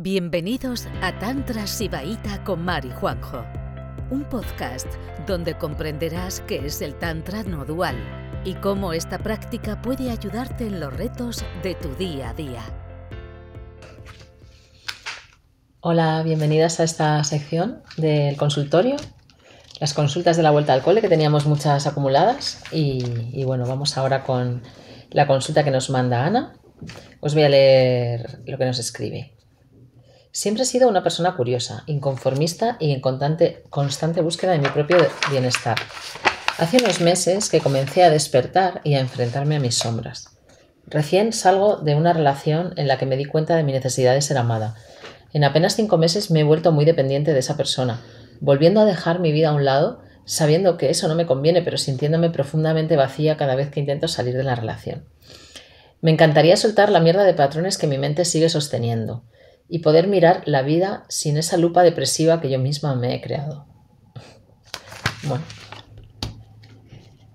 Bienvenidos a Tantra Sibaíta con Mari Juanjo, un podcast donde comprenderás qué es el Tantra no dual y cómo esta práctica puede ayudarte en los retos de tu día a día. Hola, bienvenidas a esta sección del consultorio, las consultas de la vuelta al cole, que teníamos muchas acumuladas. Y, y bueno, vamos ahora con la consulta que nos manda Ana. Os voy a leer lo que nos escribe. Siempre he sido una persona curiosa, inconformista y en constante, constante búsqueda de mi propio bienestar. Hace unos meses que comencé a despertar y a enfrentarme a mis sombras. Recién salgo de una relación en la que me di cuenta de mi necesidad de ser amada. En apenas cinco meses me he vuelto muy dependiente de esa persona, volviendo a dejar mi vida a un lado, sabiendo que eso no me conviene, pero sintiéndome profundamente vacía cada vez que intento salir de la relación. Me encantaría soltar la mierda de patrones que mi mente sigue sosteniendo y poder mirar la vida sin esa lupa depresiva que yo misma me he creado. Bueno.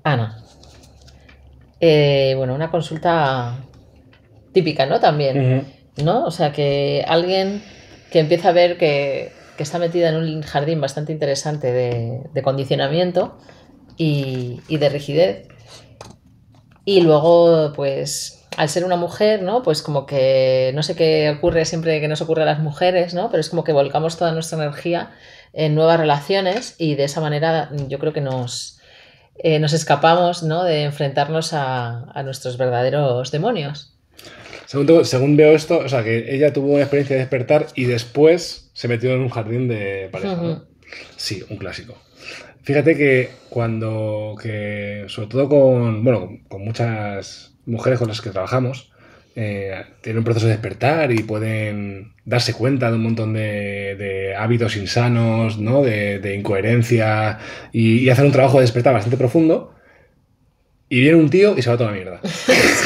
Ana. Eh, bueno, una consulta típica, ¿no? También. ¿No? O sea, que alguien que empieza a ver que, que está metida en un jardín bastante interesante de, de condicionamiento y, y de rigidez. Y luego, pues, al ser una mujer, ¿no? Pues como que no sé qué ocurre siempre que nos ocurre a las mujeres, ¿no? Pero es como que volcamos toda nuestra energía en nuevas relaciones y de esa manera yo creo que nos, eh, nos escapamos, ¿no? De enfrentarnos a, a nuestros verdaderos demonios. Según, según, veo esto, o sea, que ella tuvo una experiencia de despertar y después se metió en un jardín de pareja. Uh -huh. ¿no? Sí, un clásico. Fíjate que cuando, que sobre todo con, bueno, con muchas mujeres con las que trabajamos eh, tienen un proceso de despertar y pueden darse cuenta de un montón de, hábitos insanos, ¿no? de, de incoherencia y, y, hacer un trabajo de despertar bastante profundo. Y viene un tío y se va toda la mierda.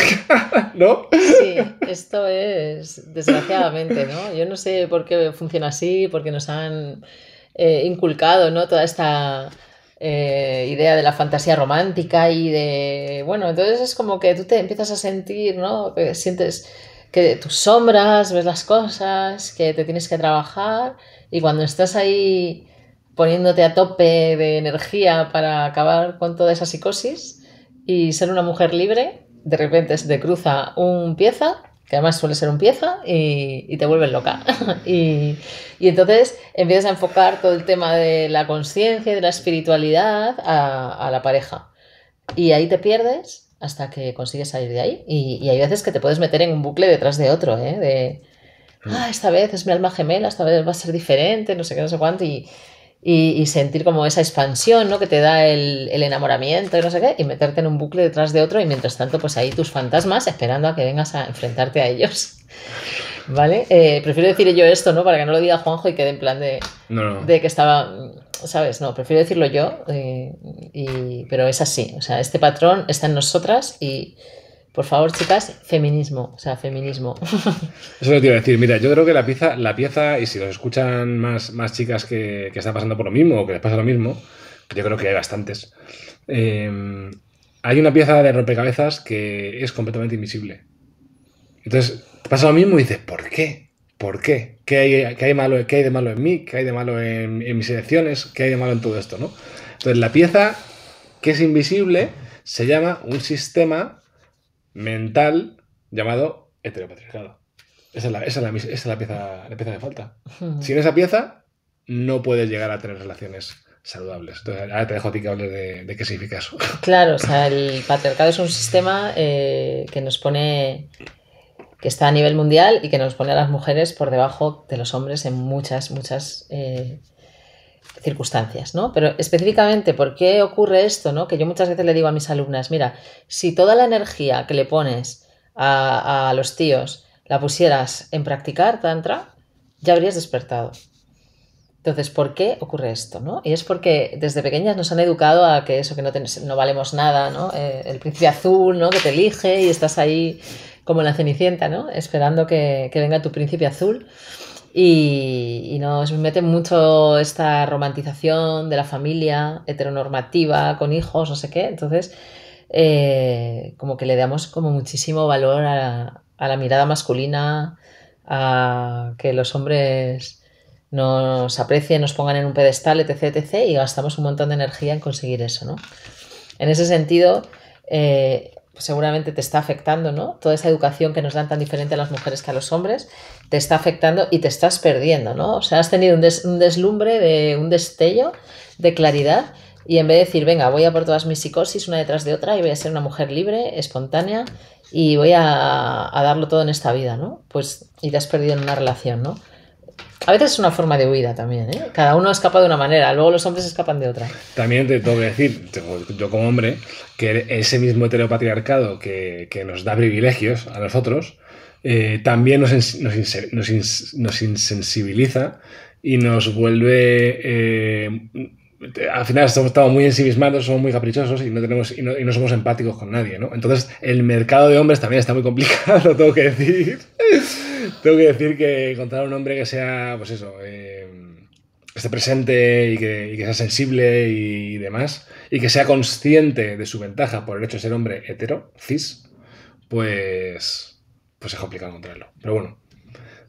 ¿No? Sí, esto es desgraciadamente, ¿no? Yo no sé por qué funciona así, porque nos han eh, inculcado, ¿no? Toda esta eh, idea de la fantasía romántica y de, bueno, entonces es como que tú te empiezas a sentir, ¿no? Que sientes que tus sombras, ves las cosas, que te tienes que trabajar y cuando estás ahí poniéndote a tope de energía para acabar con toda esa psicosis y ser una mujer libre, de repente se te cruza un pieza que además suele ser un pieza, y, y te vuelven loca. y, y, entonces empiezas a enfocar todo el tema de la conciencia y de la espiritualidad a, a, la pareja. Y ahí te pierdes hasta que consigues salir de ahí. Y, y, hay veces que te puedes meter en un bucle detrás de otro, ¿eh? De, ah, esta vez es mi alma gemela, esta vez va a ser diferente, no sé qué, no sé cuánto. Y, y, y, sentir como esa expansión ¿no? que te da el, el, enamoramiento y no sé qué, y meterte en un bucle detrás de otro y mientras tanto pues ahí tus fantasmas esperando a que vengas a enfrentarte a ellos. ¿Vale? Eh, prefiero decir yo esto, ¿no? Para que no lo diga Juanjo y quede en plan de, no, no. de que estaba, ¿sabes? No, prefiero decirlo yo, eh, y, pero es así, o sea, este patrón está en nosotras y por favor, chicas, feminismo, o sea, feminismo. Eso lo te iba a decir. Mira, yo creo que la pieza, la pieza y si los escuchan más, más chicas que, que están pasando por lo mismo o que les pasa lo mismo, yo creo que hay bastantes, eh, hay una pieza de rompecabezas que es completamente invisible. Entonces, te pasa lo mismo y dices, ¿por qué? ¿Por qué? ¿Qué hay, qué hay, malo, qué hay de malo en mí? ¿Qué hay de malo en, en mis elecciones? ¿Qué hay de malo en todo esto? ¿no? Entonces, la pieza que es invisible se llama un sistema mental llamado heteropatriarcado. Esa es la, esa es la, esa es la pieza, la pieza que falta. Sin esa pieza, no puedes llegar a tener relaciones saludables. Entonces, ahora te dejo a ti que hables de, de, qué significa eso. Claro, o sea, el patriarcado es un sistema eh, que nos pone que está a nivel mundial y que nos pone a las mujeres por debajo de los hombres en muchas, muchas eh, circunstancias, ¿no? Pero específicamente, ¿por qué ocurre esto, no? Que yo muchas veces le digo a mis alumnas, mira, si toda la energía que le pones a, a los tíos la pusieras en practicar tantra, ya habrías despertado. Entonces, ¿por qué ocurre esto? ¿no? Y es porque desde pequeñas nos han educado a que eso, que no, no valemos nada, ¿no? Eh, el príncipe azul, ¿no? Que te elige y estás ahí como la cenicienta, ¿no? Esperando que, que venga tu príncipe azul. Y, y, nos mete mucho esta romantización de la familia heteronormativa, con hijos, no sé qué. Entonces, eh, como que le damos como muchísimo valor a, a la mirada masculina, a que los hombres nos aprecien, nos pongan en un pedestal, etc, etc, y gastamos un montón de energía en conseguir eso, ¿no? En ese sentido, eh, seguramente te está afectando, ¿no? Toda esa educación que nos dan tan diferente a las mujeres que a los hombres, te está afectando y te estás perdiendo, ¿no? O sea, has tenido un, un deslumbre, de, un destello de claridad y en vez de decir, venga, voy a por todas mis psicosis una detrás de otra y voy a ser una mujer libre, espontánea y voy a, a darlo todo en esta vida, ¿no? Pues, y te has perdido en una relación, ¿no? A veces es una forma de huida también, ¿eh? Cada uno escapa de una manera, luego los hombres escapan de otra. También te tengo que decir, yo como hombre, que ese mismo heteropatriarcado que, que nos da privilegios a nosotros, eh, también nos, nos, insensibiliza y nos vuelve... Eh, al final estamos, muy ensimismados, somos muy caprichosos y no, tenemos, y no, somos empáticos con nadie, ¿no? Entonces, el mercado de hombres también está muy complicado, tengo que decir. Tengo que decir que encontrar un hombre que sea, pues eso, eh, esté presente y que, y que, sea sensible y demás, y que sea consciente de su ventaja por el hecho de ser hombre hetero, cis, pues, pues es complicado encontrarlo. Pero bueno.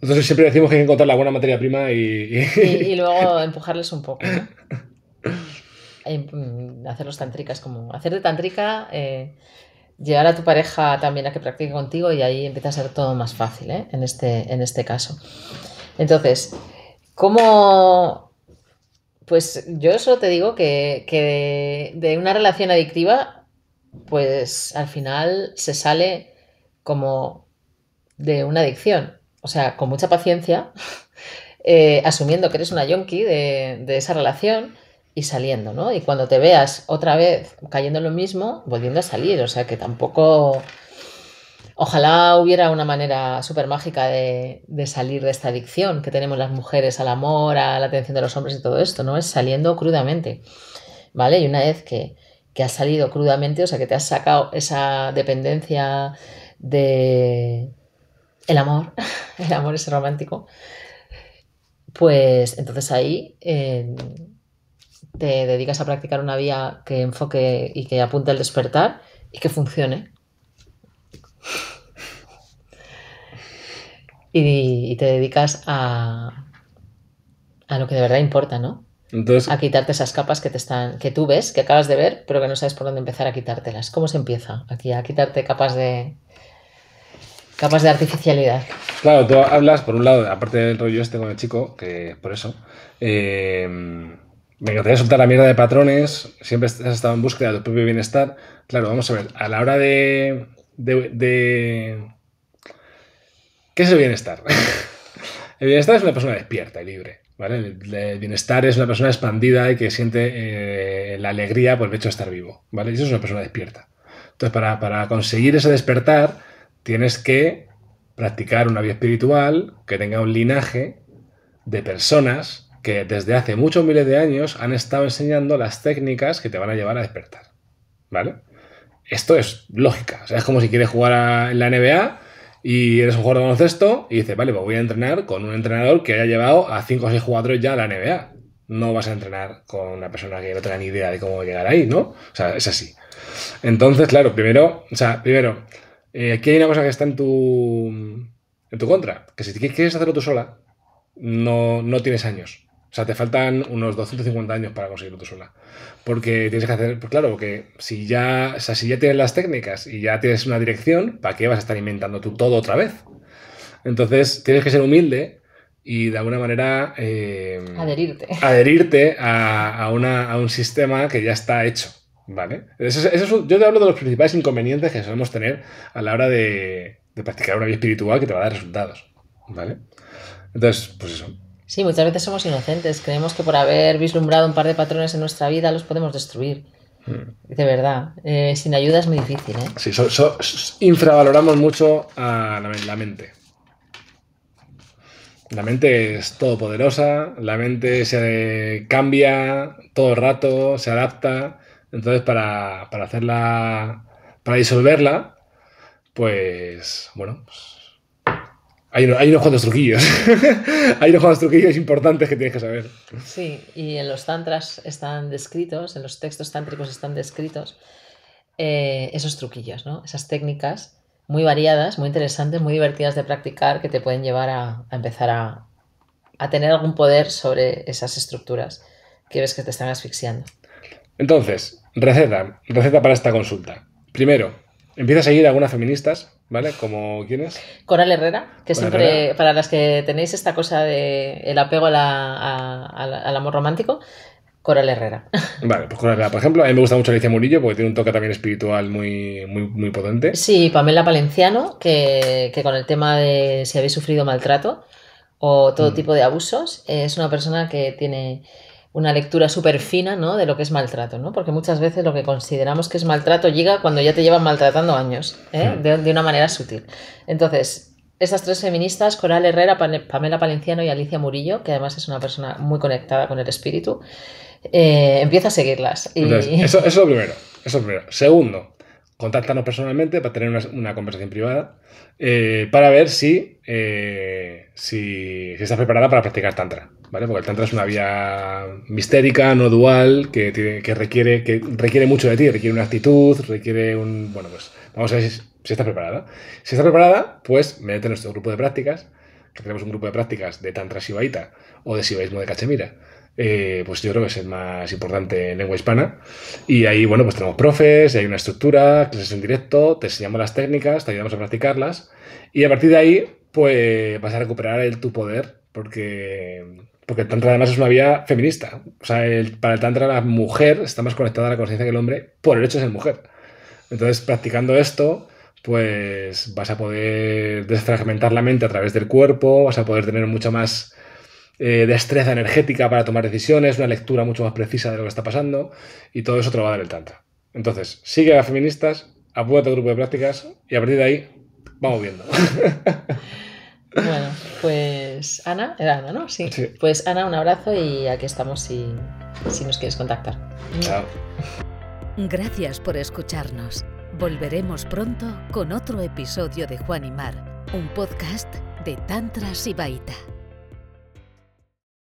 Nosotros siempre decimos que hay que encontrar la buena materia prima y... Y, y luego empujarles un poco. ¿no? Mm, hacerlos tantricas, como hacer de tantrica, eh, llegar a tu pareja también a que practique contigo y ahí empieza a ser todo más fácil ¿eh? en, este, en este caso. Entonces, ¿cómo...? Pues yo solo te digo que, de, una relación adictiva, pues al final se sale como de una adicción. O sea, con mucha paciencia, eh, asumiendo que eres una yonki de esa relación y saliendo, ¿no? Y cuando te veas otra vez cayendo en lo mismo, volviendo a salir. O sea que tampoco. Ojalá hubiera una manera súper mágica de, salir de esta adicción que tenemos las mujeres al amor, a la atención de los hombres y todo esto, ¿no? Es saliendo crudamente, ¿vale? Y una vez que, que has salido crudamente, o sea, que te has sacado esa dependencia de el amor, el amor es romántico, pues entonces ahí eh, te dedicas a practicar una vía que enfoque y que apunte al despertar y que funcione. Y, y te dedicas a, a, lo que de verdad importa, ¿no? Entonces, a quitarte esas capas que te están, que tú ves, que acabas de ver, pero que no sabes por dónde empezar a quitártelas. ¿Cómo se empieza aquí a quitarte capas de capas de artificialidad? Claro, tú hablas, por un lado, aparte del rollo este con el chico, que por eso, eh, me encantaría soltar la mierda de patrones, siempre has estado en búsqueda de tu propio bienestar. Claro, vamos a ver, a la hora de... de. ¿Qué es el bienestar? el bienestar es una persona despierta y libre. ¿vale? El, el bienestar es una persona expandida y que siente eh, la alegría por el hecho de estar vivo. ¿vale? Y eso es una persona despierta. Entonces, para, para conseguir ese despertar, tienes que practicar una vida espiritual que tenga un linaje de personas que desde hace muchos miles de años han estado enseñando las técnicas que te van a llevar a despertar. ¿Vale? Esto es lógica. O sea, es como si quieres jugar a, en la NBA y eres un jugador de baloncesto y dices, vale, pues voy a entrenar con un entrenador que haya llevado a 5 o 6 jugadores ya a la NBA. No vas a entrenar con una persona que no tenga ni idea de cómo llegar ahí, ¿no? O sea, es así. Entonces, claro, primero, o sea, primero, eh, aquí hay una cosa que está en tu, en tu contra, que si quieres hacerlo tú sola, no, no tienes años. O sea, te faltan unos 250 años para conseguirlo tú sola. Porque tienes que hacer, pues claro, porque si ya, o sea, si ya tienes las técnicas y ya tienes una dirección, ¿para qué vas a estar inventando tú todo otra vez? Entonces, tienes que ser humilde y de alguna manera... Eh, adherirte. Adherirte a, a, una, a, un sistema que ya está hecho. ¿Vale? Eso, eso yo te hablo de los principales inconvenientes que solemos tener a la hora de, de practicar una vida espiritual que te va a dar resultados. ¿Vale? Entonces, pues eso. Sí, muchas veces somos inocentes. Creemos que por haber vislumbrado un par de patrones en nuestra vida los podemos destruir. Mm. De verdad. Eh, sin ayuda es muy difícil. ¿eh? Sí, so, so, infravaloramos mucho a la, la, mente. La mente es todopoderosa, la mente se cambia todo el rato, se adapta. Entonces, para, para hacerla, para disolverla, pues, bueno, pues, hay, hay, unos cuantos truquillos. hay unos cuantos truquillos importantes que tienes que saber. Sí, y en los tantras están descritos, en los textos tántricos están descritos eh, esos truquillos, ¿no? Esas técnicas muy variadas, muy interesantes, muy divertidas de practicar que te pueden llevar a, empezar a, a, tener algún poder sobre esas estructuras que ves que te están asfixiando. Entonces, receta, receta para esta consulta. Primero, empieza a seguir a algunas feministas, ¿vale? Como quiénes? Coral Herrera, que siempre, para las que tenéis esta cosa de el apego a la, al amor romántico, Coral Herrera. Vale, pues Coral Herrera. Por ejemplo, a mí me gusta mucho Alicia Murillo porque tiene un toque también espiritual muy, muy, muy potente. Sí, Pamela Valenciano, que, que, con el tema de si habéis sufrido maltrato o todo mm. tipo de abusos, es una persona que tiene una lectura súper fina ¿no? de lo que es maltrato, ¿no? porque muchas veces lo que consideramos que es maltrato llega cuando ya te llevan maltratando años, ¿eh? Hmm. de, una manera sutil. Entonces, estas tres feministas, Coral Herrera, Pamela Palenciano y Alicia Murillo, que además es una persona muy conectada con el espíritu, eh, empieza a seguirlas. eso, es lo primero, eso primero. Segundo, contáctanos personalmente para tener una, conversación privada eh, para ver si, si, si estás preparada para practicar tantra. ¿Vale? Porque el tantra es una vía mistérica, no dual, que, que, requiere, que requiere mucho de ti, requiere una actitud, requiere un... Bueno, pues vamos a ver si, si estás preparada. Si estás preparada, pues métete en nuestro grupo de prácticas, que tenemos un grupo de prácticas de tantra shivaita o de shivaísmo de cachemira. Eh, pues yo creo que es el más importante en lengua hispana. Y ahí, bueno, pues tenemos profes, hay una estructura, clases en directo, te enseñamos las técnicas, te ayudamos a practicarlas. Y a partir de ahí, pues vas a recuperar el, tu poder, porque porque el Tantra además es una vía feminista. O sea, para el Tantra la mujer está más conectada a la conciencia que el hombre por el hecho de ser mujer. Entonces, practicando esto, pues vas a poder desfragmentar la mente a través del cuerpo, vas a poder tener mucha más eh, destreza energética para tomar decisiones, una lectura mucho más precisa de lo que está pasando, y todo eso te lo va a dar el Tantra. Entonces, sigue a feministas, apúrate al grupo de prácticas, y a partir de ahí, vamos viendo. Bueno, pues Ana, era Ana, ¿no? Sí. Pues Ana, un abrazo y aquí estamos si, si nos quieres contactar. Chao. Gracias por escucharnos. Volveremos pronto con otro episodio de Juan y Mar, un podcast de Tantra Sibaita.